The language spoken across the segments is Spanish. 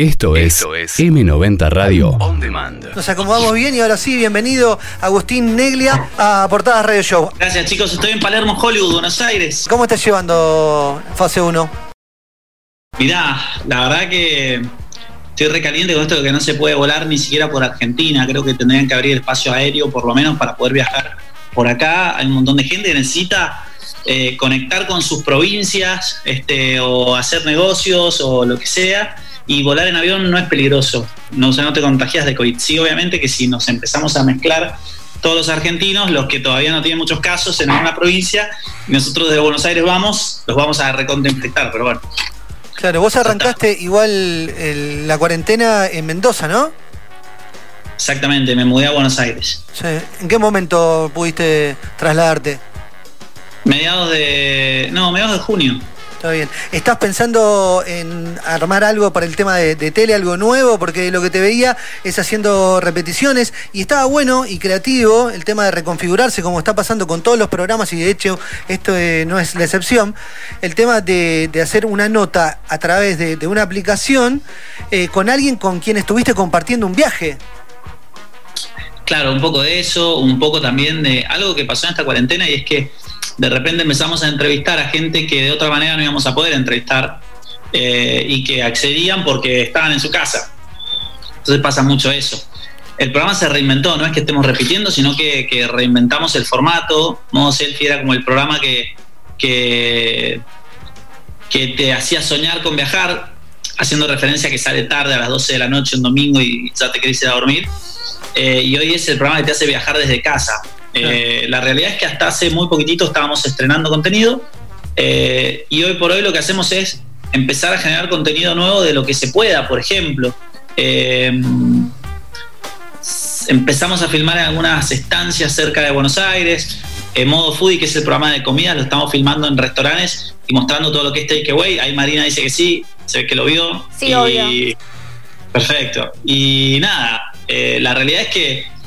Esto es, M90 Radio On Demand. Nos acomodamos bien y ahora sí, bienvenido Agustín Neglia a Portadas Radio Show. Gracias chicos, estoy en Palermo, Hollywood, Buenos Aires. ¿Cómo estás llevando fase 1? Mirá, la verdad que estoy recaliente con esto de que no se puede volar ni siquiera por Argentina. Creo que tendrían que abrir espacio aéreo por lo menos para poder viajar por acá. Hay un montón de gente que necesita eh, conectar con sus provincias este, o hacer negocios o lo que sea y volar en avión no es peligroso, no, o no te contagias de COVID. Sí, obviamente que si nos empezamos a mezclar todos los argentinos, los que todavía no tienen muchos casos en alguna provincia, y nosotros desde Buenos Aires vamos, los vamos a recontemplar, pero bueno. Claro, vos arrancaste igual la cuarentena en Mendoza, ¿no? Exactamente, me mudé a Buenos Aires. ¿En qué momento pudiste trasladarte? Mediados de. No, mediados de junio. Está bien. ¿Estás pensando en armar algo para el tema de, tele, algo nuevo? Porque lo que te veía es haciendo repeticiones y estaba bueno y creativo el tema de reconfigurarse, como está pasando con todos los programas y de hecho esto eh, no es la excepción. El tema de, hacer una nota a través de, una aplicación eh, con alguien con quien estuviste compartiendo un viaje. Claro, un poco de eso, un poco también de algo que pasó en esta cuarentena y es que de repente empezamos a entrevistar a gente que de otra manera no íbamos a poder entrevistar eh, y que accedían porque estaban en su casa. Entonces pasa mucho eso. El programa se reinventó, no es que estemos repitiendo, sino que, reinventamos el formato. Modo Selfie era como el programa que, que, te hacía soñar con viajar, haciendo referencia a que sale tarde a las 12 de la noche un domingo y ya te querés ir a dormir. Eh, y hoy es el programa que te hace viajar desde casa. Eh, la realidad es que hasta hace muy poquitito estábamos estrenando contenido eh, y hoy por hoy lo que hacemos es empezar a generar contenido nuevo de lo que se pueda, por ejemplo. Eh, empezamos a filmar en algunas estancias cerca de Buenos Aires. En modo Foodie, que es el programa de comida, lo estamos filmando en restaurantes y mostrando todo lo que es takeaway. Ahí Marina dice que sí, se ve que lo vio. Sí, obvio. Perfecto. Y nada, la realidad es que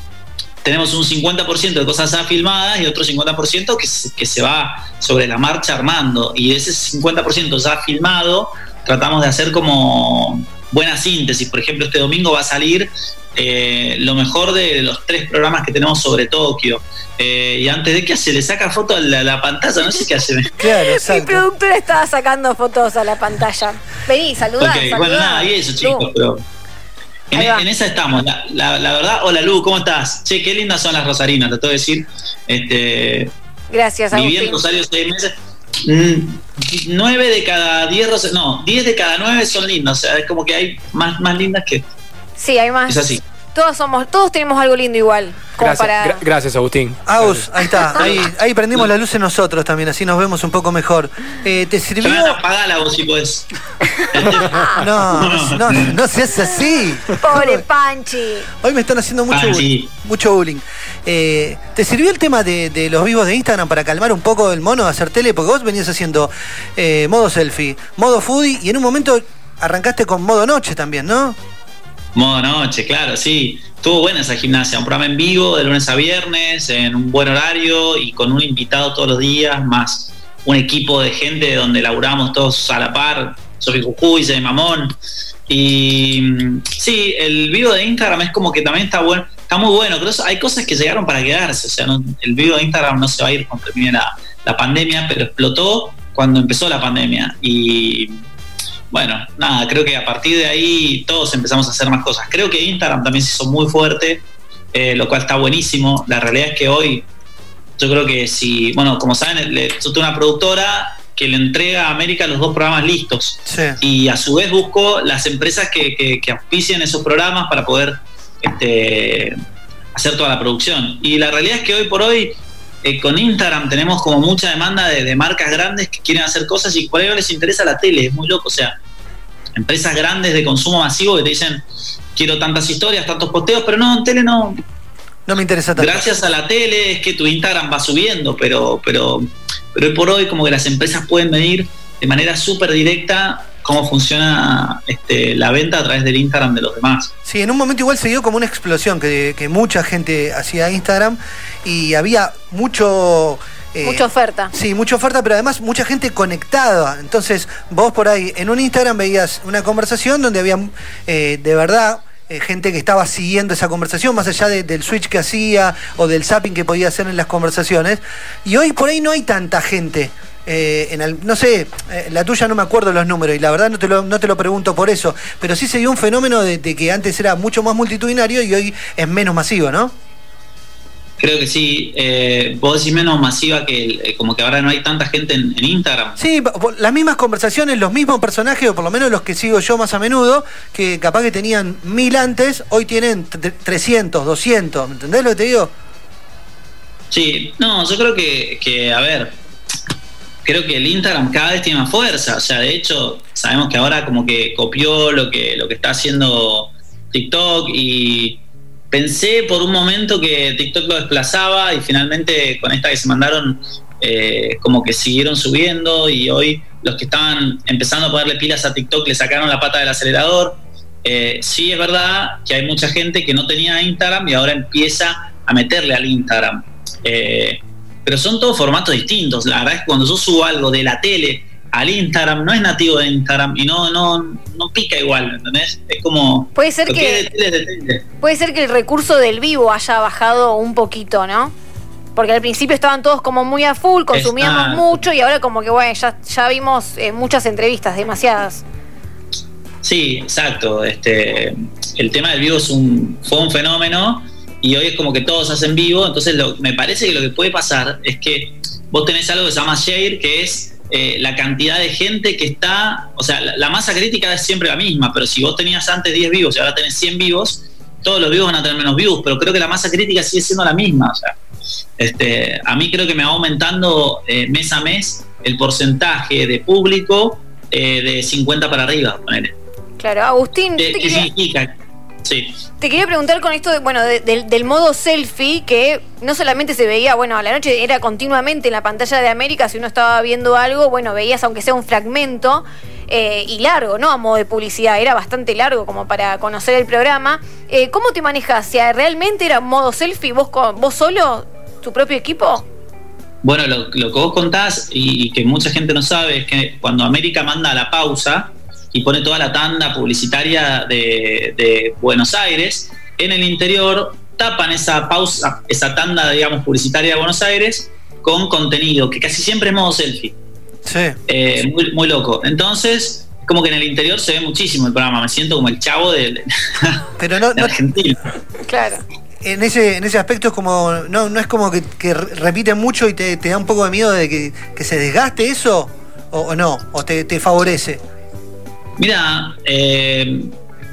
tenemos un 50% de cosas ya filmadas y otro 50% que, que se va sobre la marcha armando. Y ese 50% ya filmado, tratamos de hacer como buena síntesis. Por ejemplo, este domingo va a salir eh, lo mejor de los tres programas que tenemos sobre Tokio. Eh, y antes de que se le saca foto a la, pantalla, no sé qué hace. Claro, Mi productora estaba sacando fotos a la pantalla. Vení, saludá. Okay. Bueno, nada, y eso, chicos, pero en, esa estamos. La, verdad, hola Lu, ¿cómo estás? Che, qué lindas son las rosarinas, te tengo que decir. Este, Gracias, Viví en Rosario seis meses. Mm, nueve de cada diez rosarinas, no, diez de cada nueve son lindas. O sea, es como que hay más, más lindas que. Sí, hay más. Es así todos somos, todos tenemos algo lindo igual. gracias, gracias, Agustín. Aus, ahí está, ahí, ahí prendimos la luz en nosotros también, así nos vemos un poco mejor. Eh, ¿Te sirvió? Apagala vos si podés. no, no, no, seas así. Pobre Panchi. Hoy me están haciendo mucho bullying. Mucho bullying. Eh, ¿Te sirvió el tema de, los vivos de Instagram para calmar un poco el mono de hacer tele? Porque vos venías haciendo eh, modo selfie, modo foodie y en un momento arrancaste con modo noche también, ¿no? Modo noche, claro, sí. Estuvo buena esa gimnasia, un programa en vivo de lunes a viernes, en un buen horario y con un invitado todos los días, más un equipo de gente donde laburamos todos a la par, Sofi Jujuy, de Mamón. Y mm, sí, el vivo de Instagram es como que también está bueno, está muy bueno. Creo hay cosas que llegaron para quedarse. O sea, el vivo de Instagram no se va a ir cuando termine la, la pandemia, pero explotó cuando empezó la pandemia. Y bueno, nada, creo que a partir de ahí todos empezamos a hacer más cosas. Creo que Instagram también se hizo muy fuerte, eh, lo cual está buenísimo. La realidad es que hoy, yo creo que si, bueno, como saben, yo tengo una productora que le entrega a América los dos programas listos. Y a su vez busco las empresas que, que, auspician esos programas para poder este, hacer toda la producción. Y la realidad es que hoy por hoy eh, con Instagram tenemos como mucha demanda de, marcas grandes que quieren hacer cosas y por ello les interesa la tele, es muy loco. O sea, empresas grandes de consumo masivo que te dicen, quiero tantas historias, tantos posteos, pero no, en tele no. No me interesa tanto. Gracias a la tele es que tu Instagram va subiendo, pero, pero, pero hoy por hoy como que las empresas pueden medir de manera súper directa cómo funciona este, la venta a través del Instagram de los demás. Sí, en un momento igual se dio como una explosión, que, mucha gente hacía Instagram y había mucho Eh, mucha oferta. Sí, mucha oferta, pero además mucha gente conectada. Entonces, vos por ahí en un Instagram veías una conversación donde había eh, de verdad eh, gente que estaba siguiendo esa conversación, más allá del switch que hacía o del zapping que podía hacer en las conversaciones. Y hoy por ahí no hay tanta gente. en no sé, la tuya no me acuerdo los números y la verdad no te lo, no te lo pregunto por eso, pero sí se dio un fenómeno de que antes era mucho más multitudinario y hoy es menos masivo, ¿no? Creo que sí. Eh, puedo decir menos masiva que eh, como que ahora no hay tanta gente en, Instagram. Sí, las mismas conversaciones, los mismos personajes, o por lo menos los que sigo yo más a menudo, que capaz que tenían mil antes, hoy tienen 300, 200. ¿Me entendés lo que te digo? Sí, no, yo creo que, que, a ver, creo que el Instagram cada vez tiene más fuerza. O sea, de hecho, sabemos que ahora como que copió lo que, lo que está haciendo TikTok y Pensé por un momento que TikTok lo desplazaba y finalmente con esta que se mandaron eh, como que siguieron subiendo y hoy los que estaban empezando a ponerle pilas a TikTok le sacaron la pata del acelerador. Eh, sí es verdad que hay mucha gente que no tenía Instagram y ahora empieza a meterle al Instagram. Eh, pero son todos formatos distintos. La verdad es que cuando yo subo algo de la tele al Instagram, no es nativo de Instagram y no, no, no pica igual, ¿entendés? Es como... Puede ser que... puede ser que el recurso del vivo haya bajado un poquito, ¿no? Porque al principio estaban todos como muy a full, consumíamos mucho y ahora como que, bueno, ya, ya vimos eh, muchas entrevistas, demasiadas. Sí, exacto. Este, el tema del vivo es un, fue un fenómeno y hoy es como que todos hacen vivo, entonces me parece que lo que puede pasar es que vos tenés algo que se llama share, que es eh, la cantidad de gente que está, o sea, la, masa crítica es siempre la misma, pero si vos tenías antes 10 vivos y ahora tenés 100 vivos, todos los vivos van a tener menos vivos, pero creo que la masa crítica sigue siendo la misma. O sea, este, a mí creo que me va aumentando eh, mes a mes el porcentaje de público eh, de 50 para arriba. Claro, Agustín. ¿Qué, significa? Sí. Te quería preguntar con esto, de, bueno, del modo selfie, que no solamente se veía, bueno, a la noche era continuamente en la pantalla de América, si uno estaba viendo algo, bueno, veías aunque sea un fragmento, eh, y largo, ¿no? A modo de publicidad, era bastante largo como para conocer el programa. Eh, ¿Cómo te manejas? Si realmente era modo selfie, vos, vos solo, tu propio equipo. Bueno, lo, que vos contás y, y que mucha gente no sabe es que cuando América manda a la pausa, y pone toda la tanda publicitaria de, Buenos Aires. En el interior tapan esa pausa, esa tanda, digamos, publicitaria de Buenos Aires con contenido, que casi siempre es modo selfie. Sí. Eh, muy, loco. Entonces, como que en el interior se ve muchísimo el programa. Me siento como el chavo de, Pero no, Argentina. Claro. En ese, en ese aspecto es como. No, no es como que, que repiten mucho y te, da un poco de miedo de que, se desgaste eso, o, no, o te, te favorece. Mira, eh,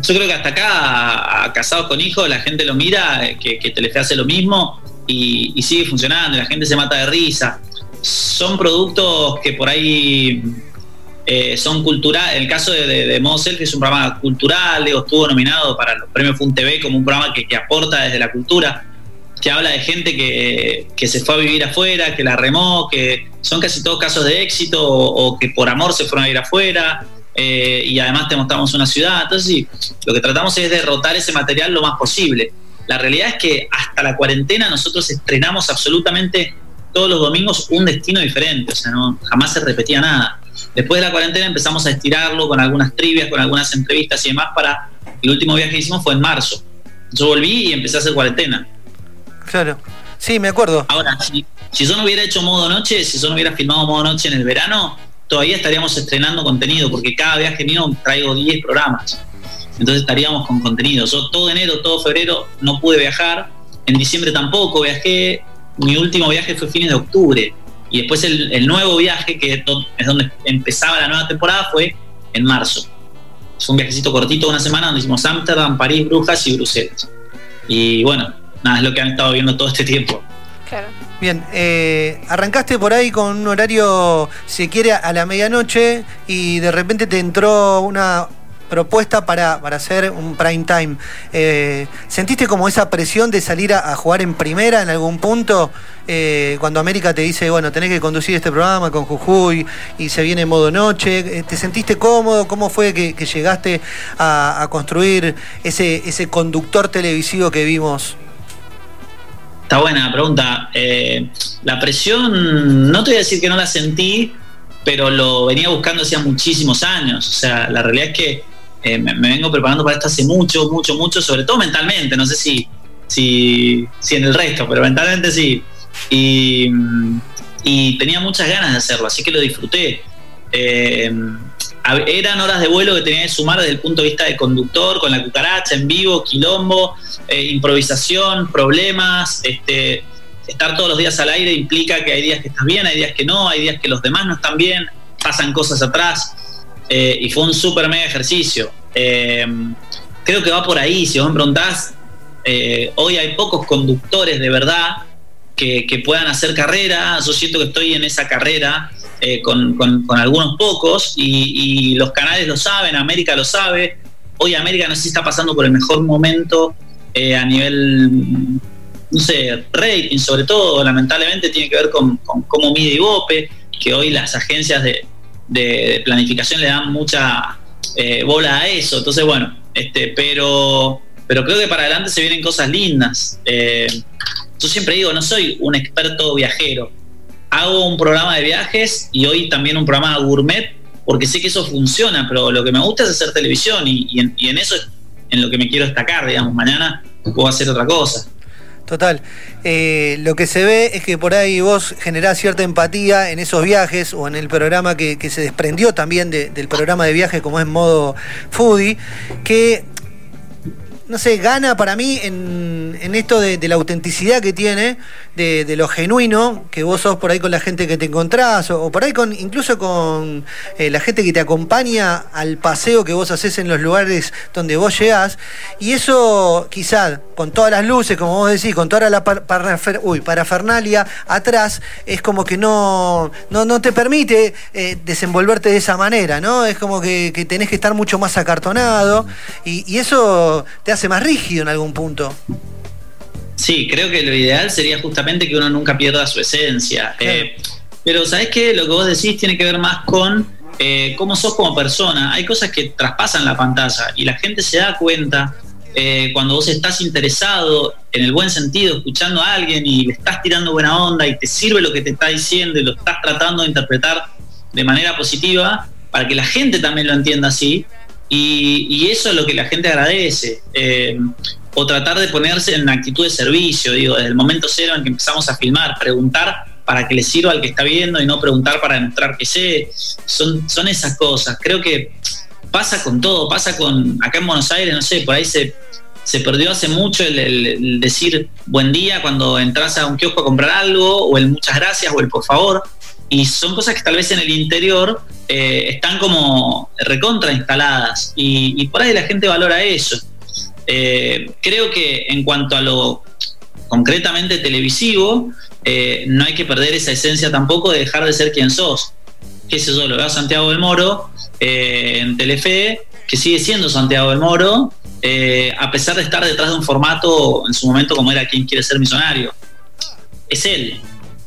yo creo que hasta acá, casados con hijos, la gente lo mira, eh, que, que Telefe hace lo mismo y, sigue funcionando, la gente se mata de risa. Son productos que por ahí eh, son culturales. El caso de, de, que es un programa cultural, estuvo nominado para los premios FUN TV como un programa que, aporta desde la cultura, que habla de gente que, se fue a vivir afuera, que la remó, que son casi todos casos de éxito o, o que por amor se fueron a ir afuera. Eh, y además te mostramos una ciudad. Entonces, sí, lo que tratamos es derrotar ese material lo más posible. La realidad es que hasta la cuarentena nosotros estrenamos absolutamente todos los domingos un destino diferente, o sea, no, jamás se repetía nada. Después de la cuarentena empezamos a estirarlo con algunas trivias, con algunas entrevistas y demás para... El último viaje que hicimos fue en marzo. Yo volví y empecé a hacer cuarentena. Claro. Sí, me acuerdo. Ahora, si, si yo no hubiera hecho modo noche, si yo no hubiera filmado modo noche en el verano, todavía estaríamos estrenando contenido, porque cada viaje mío traigo 10 programas. Entonces estaríamos con contenido. Yo todo enero, todo febrero no pude viajar. En diciembre tampoco viajé. Mi último viaje fue fines de octubre. Y después el, nuevo viaje, que es donde empezaba la nueva temporada, fue en marzo. Fue un viajecito cortito una semana donde hicimos Amsterdam, París, Brujas y Bruselas. Y bueno, nada, es lo que han estado viendo todo este tiempo. Bien, eh, arrancaste por ahí con un horario, si quiere, a la medianoche y de repente te entró una propuesta para, hacer un prime time. Eh, ¿Sentiste como esa presión de salir a, jugar en primera en algún punto? Eh, cuando América te dice, bueno, tenés que conducir este programa con Jujuy y se viene en modo noche, ¿te sentiste cómodo? ¿Cómo fue que, llegaste a, construir ese, ese conductor televisivo que vimos Está buena la pregunta. Eh, la presión, no te voy a decir que no la sentí, pero lo venía buscando hacía muchísimos años. O sea, la realidad es que eh, me, vengo preparando para esto hace mucho, mucho, mucho, sobre todo mentalmente. No sé si, si, si en el resto, pero mentalmente sí. Y, tenía muchas ganas de hacerlo, así que lo disfruté. Eh, eran horas de vuelo que tenía que sumar desde el punto de vista de conductor, con la cucaracha en vivo, quilombo, eh, improvisación, problemas, este, estar todos los días al aire implica que hay días que estás bien, hay días que no, hay días que los demás no están bien, pasan cosas atrás, eh, y fue un súper mega ejercicio. Eh, creo que va por ahí, si vos me preguntás, hoy hay pocos conductores de verdad que, que puedan hacer carrera, yo siento que estoy en esa carrera, eh, con, algunos pocos y, los canales lo saben, América lo sabe. Hoy América no sé si está pasando por el mejor momento eh, a nivel, no sé, rating, sobre todo, lamentablemente tiene que ver con, cómo mide Ibope, que hoy las agencias de, planificación le dan mucha eh, bola a eso. Entonces, bueno, este, pero, pero creo que para adelante se vienen cosas lindas. yo siempre digo, no soy un experto viajero, hago un programa de viajes y hoy también un programa gourmet, porque sé que eso funciona, pero lo que me gusta es hacer televisión y, en, eso es en lo que me quiero destacar, digamos, mañana puedo hacer otra cosa. Total. Eh, lo que se ve es que por ahí vos generás cierta empatía en esos viajes o en el programa que, se desprendió también del programa de viaje como es modo foodie, que no sé, gana para mí en, esto de, la autenticidad que tiene, de, lo genuino, que vos sos por ahí con la gente que te encontrás, o, por ahí con incluso con eh, la gente que te acompaña al paseo que vos haces en los lugares donde vos llegás. Y eso quizás con todas las luces, como vos decís, con toda la parafernalia atrás, es como que no, no, te permite eh, desenvolverte de esa manera, ¿no? Es como que, tenés que estar mucho más acartonado y, y eso te hace más rígido en algún punto. Sí, creo que lo ideal sería justamente que uno nunca pierda su esencia. Eh, pero ¿sabes qué? Lo que vos decís tiene que ver más con eh, cómo sos como persona. Hay cosas que traspasan la pantalla y la gente se da cuenta eh, cuando vos estás interesado en el buen sentido, escuchando a alguien y le estás tirando buena onda y te sirve lo que te está diciendo y lo estás tratando de interpretar de manera positiva para que la gente también lo entienda así. Y, eso es lo que la gente agradece. Eh, o tratar de ponerse en actitud de servicio, digo, desde el momento cero en que empezamos a filmar, preguntar para que le sirva al que está viendo y no preguntar para demostrar que sé. Son, son esas cosas. Creo que pasa con todo, pasa con, acá en Buenos Aires, no sé, por ahí se, se perdió hace mucho el, decir buen día cuando entras a un kiosco a comprar algo, o el muchas gracias, o el por favor. Y son cosas que tal vez en el interior eh, están como recontra instaladas y, por ahí la gente valora eso. Eh, creo que en cuanto a lo concretamente televisivo, eh, no hay que perder esa esencia tampoco de dejar de ser quien sos. Que sé yo, lo veo a Santiago del Moro en Telefe, que sigue siendo Santiago del Moro, a pesar de estar detrás de un formato en su momento como era Quien quiere ser misionario. Es él,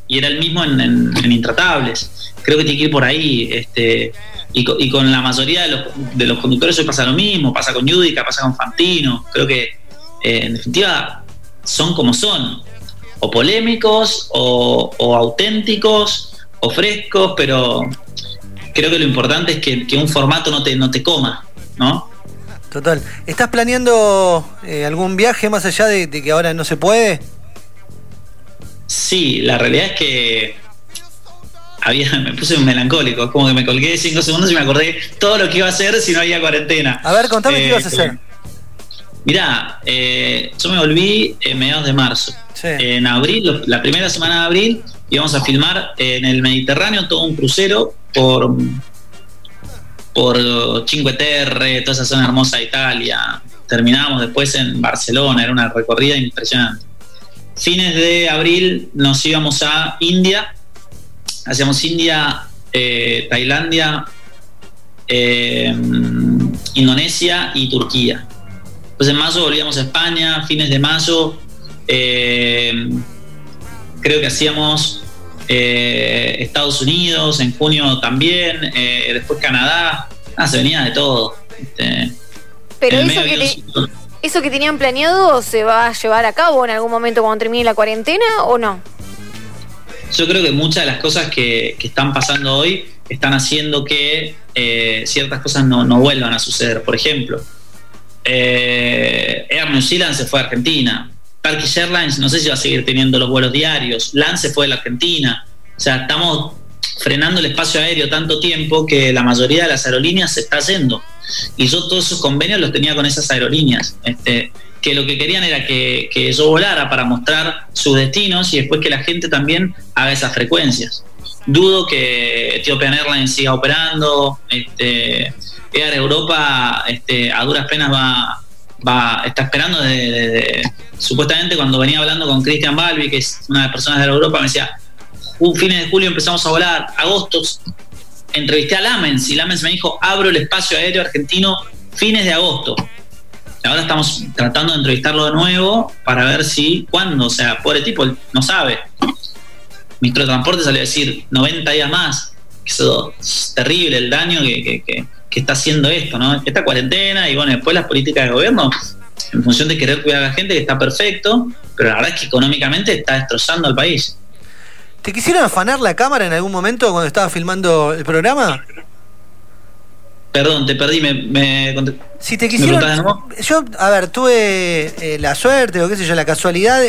y era el mismo en Intratables creo que tiene que ir por ahí. Este, y, con, la mayoría de los, de los, conductores hoy pasa lo mismo, pasa con Yudica, pasa con Fantino. Creo que eh, en definitiva son como son, o polémicos, o, auténticos, o frescos, pero creo que lo importante es que, un formato no te, no te coma, ¿no? Total. ¿Estás planeando eh, algún viaje más allá de que ahora no se puede? Sí, la realidad es que me puse un melancólico, como que me colgué cinco segundos y me acordé todo lo que iba a hacer si no había cuarentena. A ver, contame qué ibas a hacer. Mirá, eh, yo me volví en mediados de marzo. En abril, la primera semana de abril, íbamos a filmar en el Mediterráneo todo un crucero por, por Cinque Terre, toda esa zona hermosa de Italia. Terminábamos después en Barcelona, era una recorrida impresionante. Fines de abril nos íbamos a India hacíamos India, eh, Tailandia, eh, Indonesia y Turquía. Entonces en mayo volvíamos a España, fines de mayo, eh, creo que hacíamos Estados Unidos, en junio también, después Canadá, ah, se venía de todo. Este, Pero eso que ¿Eso que tenían planeado se va a llevar a cabo en algún momento cuando termine la cuarentena o no? Yo creo que muchas de las cosas que, están pasando hoy están haciendo que eh, ciertas cosas no, vuelvan a suceder. Por ejemplo, eh, Air New Zealand se fue a Argentina. Turkish Airlines no sé si va a seguir teniendo los vuelos diarios. Lance se fue a la Argentina. O sea, estamos frenando el espacio aéreo tanto tiempo que la mayoría de las aerolíneas se está yendo. Y yo todos esos convenios los tenía con esas aerolíneas. Este, que lo que querían era que, yo volara para mostrar sus destinos y después que la gente también haga esas frecuencias. Dudo que Ethiopian Airlines siga operando, este, Air Europa este, a duras penas va, va está esperando supuestamente cuando venía hablando con Christian Balbi, que es una de las personas de Europa, me decía, un fines de julio empezamos a volar, agosto entrevisté a Lamens y Lamens me dijo, abro el espacio aéreo argentino fines de agosto. Ahora estamos tratando de entrevistarlo de nuevo para ver si, cuándo, o sea, pobre tipo, no sabe. Ministro de Transporte salió a decir 90 días más. Eso es terrible el daño que, que, está haciendo esto, ¿no? Esta cuarentena y bueno, después las políticas de gobierno, en función de querer cuidar a la gente, que está perfecto, pero la verdad es que económicamente está destrozando al país. ¿Te quisieron afanar la cámara en algún momento cuando estaba filmando el programa? Perdón, te perdí, me, si te quisieron. Yo, a ver, tuve eh, la suerte o qué sé yo, la casualidad.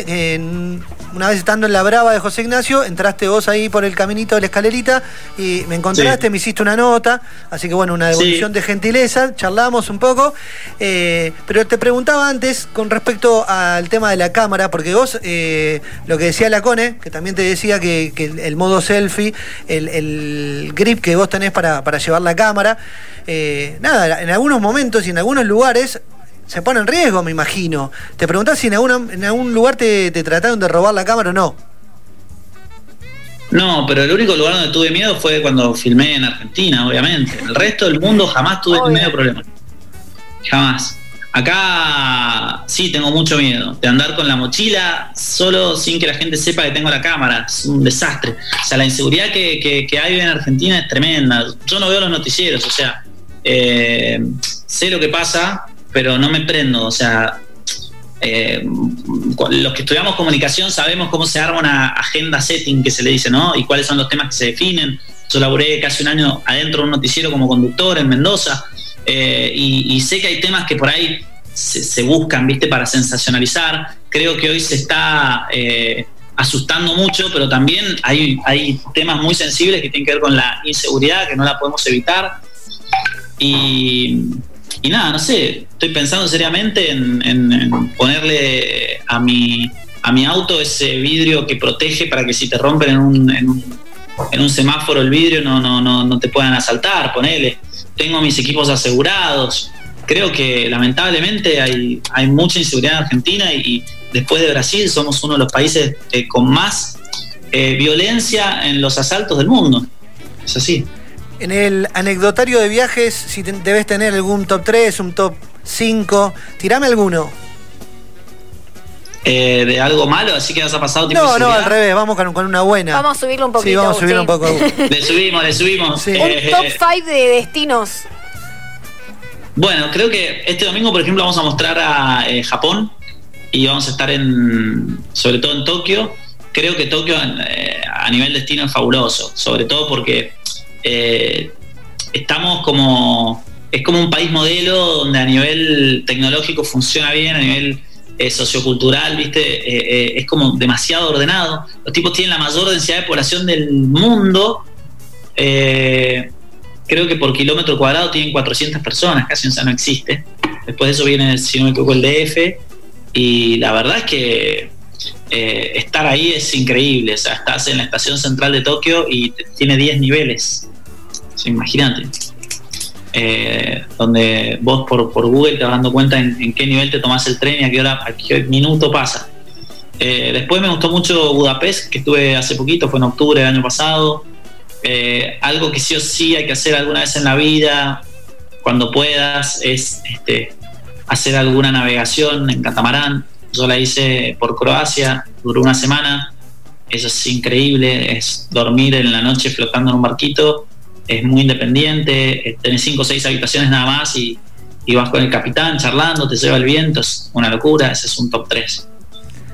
una vez estando en la Brava de José Ignacio, entraste vos ahí por el caminito de la escalerita y me encontraste, me hiciste una nota. Así que bueno, una devolución de gentileza, charlamos un poco. Eh, pero te preguntaba antes con respecto al tema de la cámara, porque vos, eh, lo que decía la Cone, que también te decía que, el modo selfie, el, grip que vos tenés para, para llevar la cámara, nada, en algunos momentos y en algunos lugares se pone en riesgo, me imagino. Te preguntás si en, en algún lugar te, trataron de robar la cámara o no. No, pero el único lugar donde tuve miedo fue cuando filmé en Argentina, obviamente. El resto del mundo jamás tuve ni medio problema. Jamás. Acá sí tengo mucho miedo de andar con la mochila solo sin que la gente sepa que tengo la cámara. Es un desastre. O sea, la inseguridad que, que hay en Argentina es tremenda. Yo no veo los noticieros, o sea, eh, sé lo que pasa, pero no me prendo. O sea, eh, los que estudiamos comunicación sabemos cómo se arma una agenda setting que se le dice, ¿no? Y cuáles son los temas que se definen. Yo laburé casi un año adentro de un noticiero como conductor en Mendoza eh, y, sé que hay temas que por ahí se, buscan, ¿viste? Para sensacionalizar. Creo que hoy se está asustando mucho, pero también hay, hay temas muy sensibles que tienen que ver con la inseguridad, que no la podemos evitar. Y, nada, no sé, estoy pensando seriamente en, ponerle a mi, a mi auto ese vidrio que protege para que si te rompen en un, en un, en un semáforo el vidrio no, no, no, no te puedan asaltar, ponele. Tengo mis equipos asegurados. Creo que lamentablemente hay, hay mucha inseguridad en Argentina y, después de Brasil somos uno de los países eh, con más eh, violencia en los asaltos del mundo. Es así. En el anecdotario de viajes, si debes tener algún top 3, un top 5, tirame alguno. Eh, de algo malo, así que has pasado No, no, al revés, vamos con, una buena. Vamos a subirlo un poquito. Sí, vamos a subirlo un poco. le subimos, le subimos. un eh, top 5 de destinos. Bueno, creo que este domingo, por ejemplo, vamos a mostrar a eh, Japón y vamos a estar en, sobre todo en Tokio. Creo que Tokio a nivel destino es fabuloso, sobre todo porque eh, estamos como, es como un país modelo donde a nivel tecnológico funciona bien, a nivel eh, sociocultural, ¿viste? Eh, es como demasiado ordenado. Los tipos tienen la mayor densidad de población del mundo. creo que por kilómetro cuadrado tienen 400 personas, casi, o sea, no existe. Después de eso viene, si no me equivoco, el DF. Y la verdad es que estar ahí es increíble. O sea, estás en la estación central de Tokio y tiene 10 niveles imagínate. Eh, donde vos por, Google te vas dando cuenta en, qué nivel te tomás el tren y a qué hora, a qué minuto pasa. Eh, después me gustó mucho Budapest, que estuve hace poquito, fue en octubre del año pasado. Eh, algo que sí o sí hay que hacer alguna vez en la vida, cuando puedas, es este, hacer alguna navegación en catamarán. Yo la hice por Croacia, duró una semana. Eso es increíble, es dormir en la noche flotando en un barquito es muy independiente, eh, tenés cinco o seis habitaciones nada más y, y vas con el capitán charlando, te lleva el viento, es una locura, ese es un top 3.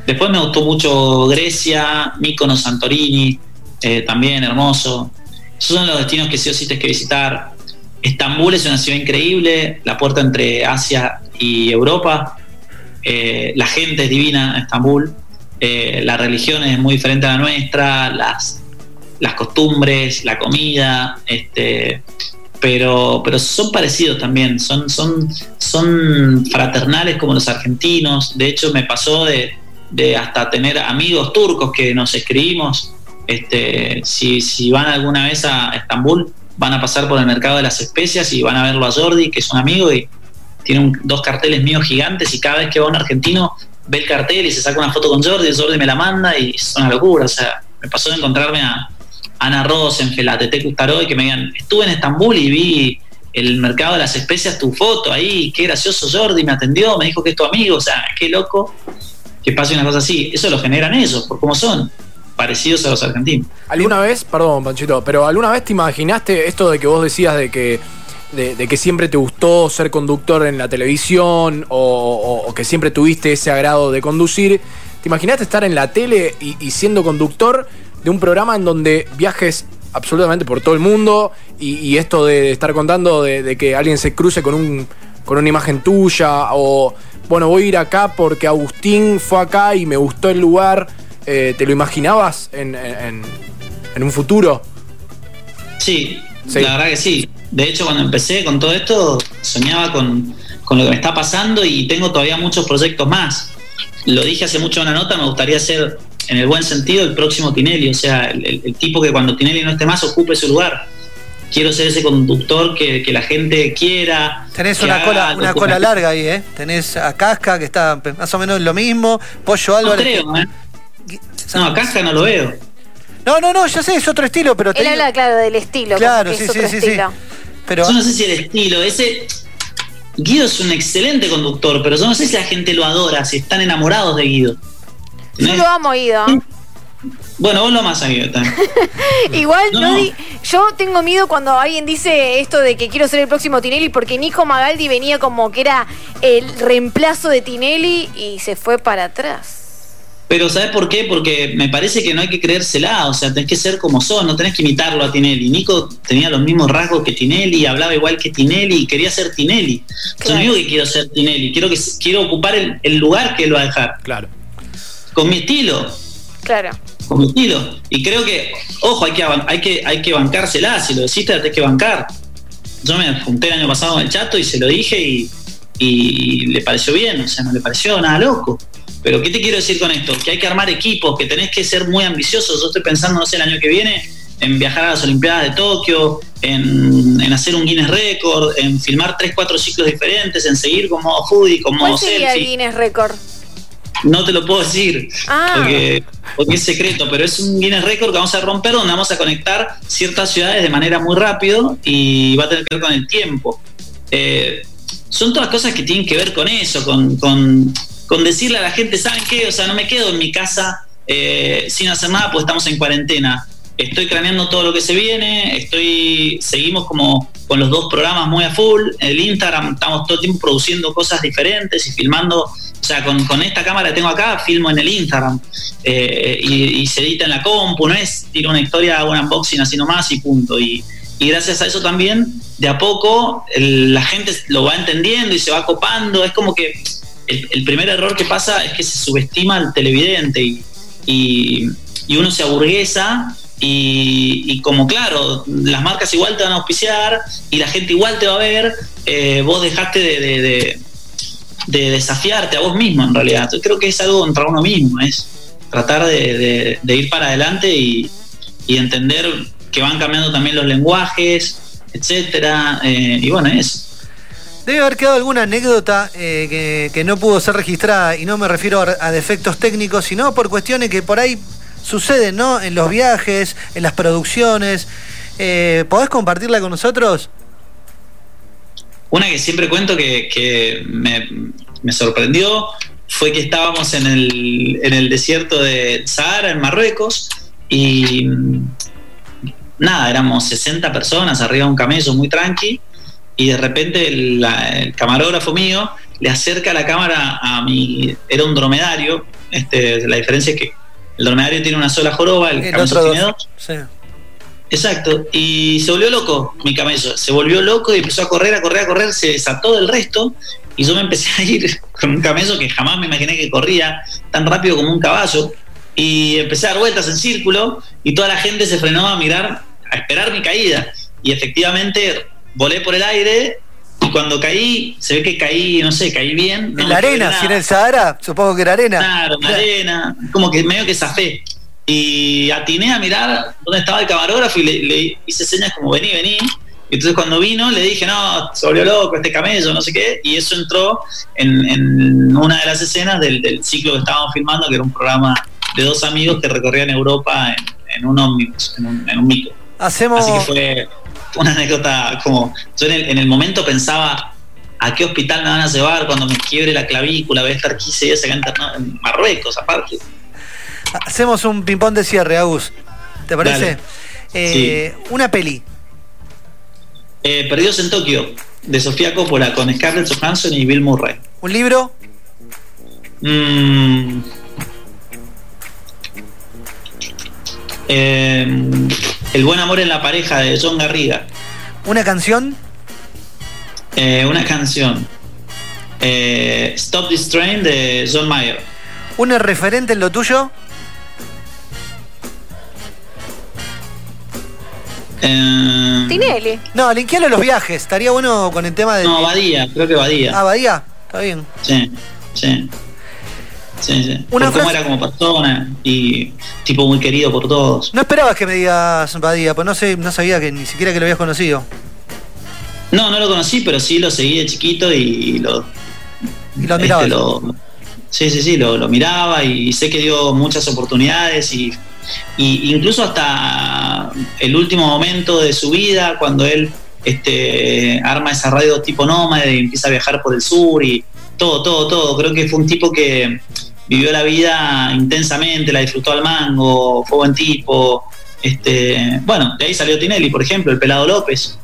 Después me gustó mucho Grecia, Mykonos, Santorini, eh, también hermoso. Esos son los destinos que sí o sí tienes que visitar. Estambul es una ciudad increíble, la puerta entre Asia y Europa. Eh, la gente es divina en Estambul. Eh, la religión es muy diferente a la nuestra, las, las costumbres, la comida, este, pero, pero son parecidos también, son, son, son fraternales como los argentinos. De hecho, me pasó de, de hasta tener amigos turcos que nos escribimos. Este, si, si van alguna vez a Estambul, van a pasar por el mercado de las especias y van a verlo a Jordi, que es un amigo y tiene dos carteles míos gigantes y cada vez que va un argentino ve el cartel y se saca una foto con Jordi, Jordi me la manda y es una locura. O sea, me pasó de encontrarme a Ana Rosenfeld, a Tete Custaró y que me digan, estuve en Estambul y vi el mercado de las especias, tu foto ahí, qué gracioso Jordi, me atendió, me dijo que es tu amigo, o sea, qué loco que pase una cosa así. Eso lo generan ellos, por cómo son, parecidos a los argentinos. ¿Alguna vez, perdón Panchito, pero alguna vez te imaginaste esto de que vos decías de que de, que siempre te gustó ser conductor en la televisión o, que siempre tuviste ese agrado de conducir. ¿Te imaginaste estar en la tele y, siendo conductor de un programa en donde viajes absolutamente por todo el mundo y, esto de estar contando de, que alguien se cruce con, un, con una imagen tuya o, bueno, voy a ir acá porque Agustín fue acá y me gustó el lugar? Eh, ¿Te lo imaginabas en, en, un futuro? Sí, sí, la verdad que sí de hecho, cuando empecé con todo esto, soñaba con, lo que me está pasando y tengo todavía muchos proyectos más. Lo dije hace mucho en una nota, me gustaría ser, en el buen sentido, el próximo Tinelli, o sea, el, tipo que cuando Tinelli no esté más ocupe su lugar. Quiero ser ese conductor que, la gente quiera. Tenés una, cola, una cola larga ahí, ¿eh? Tenés a Casca, que está más o menos lo mismo, Pollo Álvarez. No creo, ¿eh? No, a Casca no lo veo. No, no, no, ya sé, es otro estilo, pero... Él habla, claro, del estilo. Claro, sí, sí, sí, sí. Yo no sé si el estilo, ese. Guido es un excelente conductor, pero yo no sé si la gente lo adora, si están enamorados de Guido. Yo lo amo, Guido. Bueno, vos lo amas a Guido también. Igual, yo tengo miedo cuando alguien dice esto de que quiero ser el próximo Tinelli, porque Nico Magaldi venía como que era el reemplazo de Tinelli y se fue para atrás. Pero ¿sabes por qué? Porque me parece que no hay que creérsela, o sea, tenés que ser como son, no tenés que imitarlo a Tinelli. Nico tenía los mismos rasgos que Tinelli, hablaba igual que Tinelli y quería ser Tinelli. Yo no digo que quiero ser Tinelli, quiero, que, quiero ocupar el, lugar que él va a dejar. Claro. Con mi estilo. Claro. Con mi estilo. Y creo que, ojo, hay que, hay que, hay que bancársela, si lo decís, te tenés que bancar. Yo me junté el año pasado con el chato y se lo dije y, y le pareció bien, o sea, no le pareció nada loco. Pero ¿qué te quiero decir con esto? Que hay que armar equipos, que tenés que ser muy ambiciosos. Yo estoy pensando, no sé, el año que viene en viajar a las Olimpiadas de Tokio, en, hacer un Guinness Record, en filmar tres, cuatro ciclos diferentes, en seguir como foodie, como ¿Cuál sería el Guinness Record? No te lo puedo decir, ah. porque, es secreto, pero es un Guinness Record que vamos a romper donde vamos a conectar ciertas ciudades de manera muy rápido y va a tener que ver con el tiempo. Eh, son todas cosas que tienen que ver con eso, con, con decirle a la gente, ¿saben qué? O sea, no me quedo en mi casa eh, sin hacer nada, pues estamos en cuarentena. Estoy craneando todo lo que se viene, estoy, seguimos como con los dos programas muy a full. En el Instagram estamos todo el tiempo produciendo cosas diferentes y filmando. O sea, con, esta cámara que tengo acá, filmo en el Instagram eh, y, se edita en la compu, no es tiro una historia, hago un unboxing así nomás y punto. Y, y gracias a eso también, de a poco, la gente lo va entendiendo y se va copando. Es como que el, primer error que pasa es que se subestima al televidente y, uno se aburguesa y, como claro, las marcas igual te van a auspiciar y la gente igual te va a ver, eh, vos dejaste de, desafiarte a vos mismo en realidad. Yo creo que es algo contra uno mismo, es tratar de, ir para adelante y, entender que van cambiando también los lenguajes, etcétera, eh, y bueno, eso. Debe haber quedado alguna anécdota eh, que, no pudo ser registrada, y no me refiero a, defectos técnicos, sino por cuestiones que por ahí suceden, ¿no? En los viajes, en las producciones. Eh, ¿Podés compartirla con nosotros? Una que siempre cuento que, me, sorprendió fue que estábamos en el, en el desierto de Sahara, en Marruecos, y nada, éramos 60 personas arriba de un camello muy tranqui y de repente el, el, camarógrafo mío le acerca la cámara a mi. Era un dromedario. Este, la diferencia es que el dromedario tiene una sola joroba, el, El camello tiene dos. dos. Sí. Exacto. Y se volvió loco mi camello. Se volvió loco y empezó a correr, a correr, a correr. Se desató del resto. Y yo me empecé a ir con un camello que jamás me imaginé que corría tan rápido como un caballo. Y empecé a dar vueltas en círculo. Y toda la gente se frenó a mirar, a esperar mi caída. Y efectivamente volé por el aire. Y cuando caí, se ve que caí, no sé, caí bien. no En la arena, si en el Sahara, supongo que era arena. Claro, en la arena, como que medio que zafé. Y atiné a mirar dónde estaba el camarógrafo y le, le hice señas como vení, vení. Y entonces cuando vino le dije, no, se volvió loco este camello, no sé qué. Y eso entró en, en una de las escenas del, del ciclo que estábamos filmando, que era un programa de dos amigos que recorrían Europa en, en un ómnibus, en un, en un micro. Hacemos. Así que fue una anécdota como. Yo en el, en el momento pensaba. ¿A qué hospital me van a llevar cuando me quiebre la clavícula? Voy a estar 15 días acá en Marruecos, aparte. Hacemos un ping-pong de cierre, Agus. ¿Te parece? Eh, Una peli. Eh, Perdidos en Tokio, de Sofía Coppola, con Scarlett Johansson y Bill Murray. Un libro. Mm. Eh, el buen amor en la pareja de John Garriga. Una canción. Eh, una canción. Stop This Train de John Mayer. Un referente en lo tuyo. Eh, Tinelli. No, linkealo los viajes. Estaría bueno con el tema de. no, Badía, creo que Badía. Ah, Bahía. Está bien. Sí, sí. Sí, sí. Una por cómo frase- era como persona y tipo muy querido por todos. No esperabas que me digas Badía, pues no sé, no sabía que ni siquiera que lo habías conocido. No, no lo conocí, pero sí lo seguí de chiquito y lo. Y lo este, lo- sí, sí, sí, lo, lo miraba y sé que dio muchas oportunidades y, y incluso hasta el último momento de su vida, cuando él este, arma esa radio tipo nómade y empieza a viajar por el sur y todo, todo, todo. Creo que fue un tipo que vivió la vida intensamente, la disfrutó al mango, fue buen tipo. Este, bueno, de ahí salió Tinelli, por ejemplo, el Pelado López.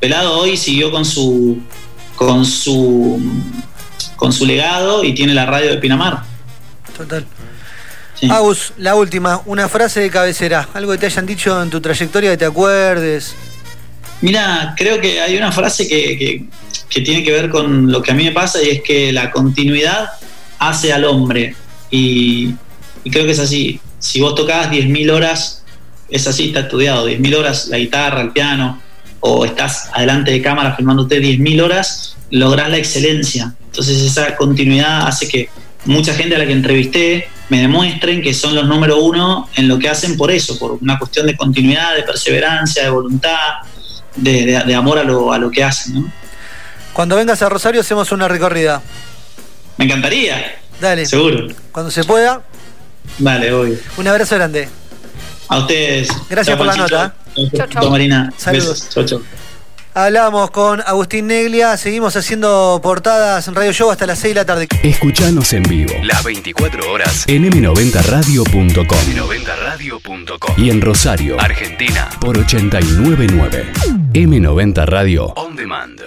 Pelado hoy siguió con su con su con su legado y tiene la radio de Pinamar. Total. Sí. Agus, la última, una frase de cabecera. Algo que te hayan dicho en tu trayectoria que te acuerdes. Mira, creo que hay una frase que, que- que tiene que ver con lo que a mí me pasa y es que la continuidad hace al hombre. Y, y creo que es así. Si vos tocás 10.000 horas, es así, está estudiado, 10.000 horas la guitarra, el piano, o estás adelante de cámara filmándote 10.000 horas, lográs la excelencia. Entonces esa continuidad hace que mucha gente a la que entrevisté me demuestren que son los número uno en lo que hacen por eso, por una cuestión de continuidad, de perseverancia, de voluntad, de, de- de amor a lo, a lo que hacen. ¿no? Cuando vengas a Rosario hacemos una recorrida. Me encantaría, Dale. seguro. Cuando se pueda. Vale, obvio. Un abrazo grande. A ustedes. Gracias por la nota. Chau, chau. Chau, Marina. Saludos. Besos. Chau, chau. Hablamos con Agustín Neglia. Seguimos haciendo portadas en Radio Show hasta las 6 de la tarde. Escuchanos en vivo. Las 24 horas. En m90radio.com m90radio.com y en Rosario, Argentina. Por 899 M90 Radio. On Demand.